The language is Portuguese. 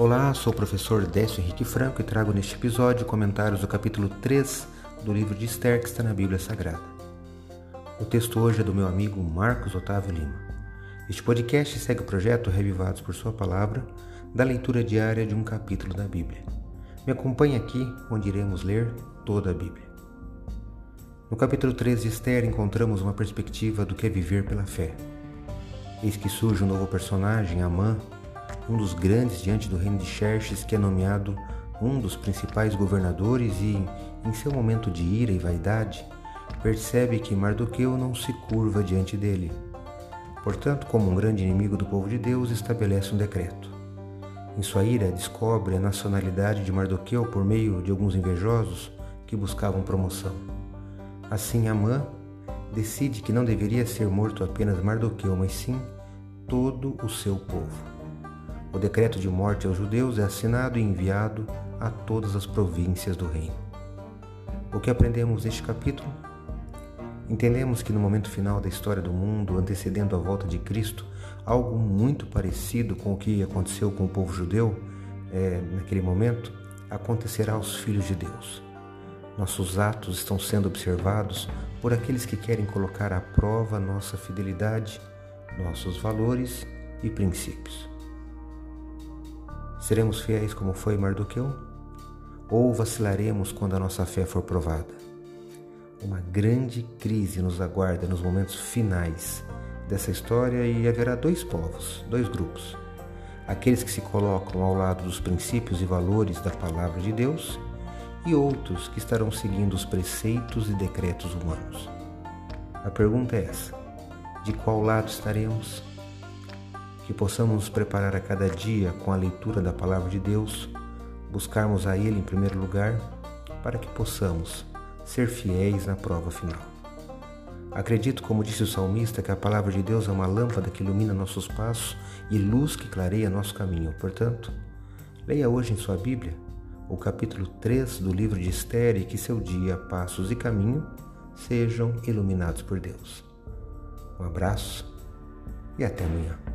Olá, sou o professor Décio Henrique Franco e trago neste episódio comentários do capítulo 3 do livro de Esther que está na Bíblia Sagrada. O texto hoje é do meu amigo Marcos Otávio Lima. Este podcast segue o projeto Revivados por Sua Palavra, da leitura diária de um capítulo da Bíblia. Me acompanhe aqui, onde iremos ler toda a Bíblia. No capítulo 3 de Esther encontramos uma perspectiva do que é viver pela fé. Eis que surge um novo personagem, Amã, um dos grandes diante do reino de Xerxes, que é nomeado um dos principais governadores e, em seu momento de ira e vaidade, percebe que Mardoqueu não se curva diante dele. Portanto, como um grande inimigo do povo de Deus, estabelece um decreto. Em sua ira, descobre a nacionalidade de Mardoqueu por meio de alguns invejosos que buscavam promoção. Assim, Amã decide que não deveria ser morto apenas Mardoqueu, mas sim todo o seu povo. O decreto de morte aos judeus é assinado e enviado a todas as províncias do reino. O que aprendemos neste capítulo? Entendemos que no momento final da história do mundo, antecedendo a volta de Cristo, algo muito parecido com o que aconteceu com o povo judeu é, naquele momento acontecerá aos filhos de Deus. Nossos atos estão sendo observados por aqueles que querem colocar à prova nossa fidelidade, nossos valores e princípios. Seremos fiéis como foi Mardoqueu? Ou vacilaremos quando a nossa fé for provada? Uma grande crise nos aguarda nos momentos finais dessa história e haverá dois povos, dois grupos. Aqueles que se colocam ao lado dos princípios e valores da palavra de Deus e outros que estarão seguindo os preceitos e decretos humanos. A pergunta é essa: de qual lado estaremos? Que possamos nos preparar a cada dia com a leitura da Palavra de Deus, buscarmos a Ele em primeiro lugar, para que possamos ser fiéis na prova final. Acredito, como disse o salmista, que a palavra de Deus é uma lâmpada que ilumina nossos passos e luz que clareia nosso caminho. Portanto, leia hoje em sua Bíblia o capítulo 3 do livro de Esther e que seu dia, passos e caminho sejam iluminados por Deus. Um abraço e até amanhã.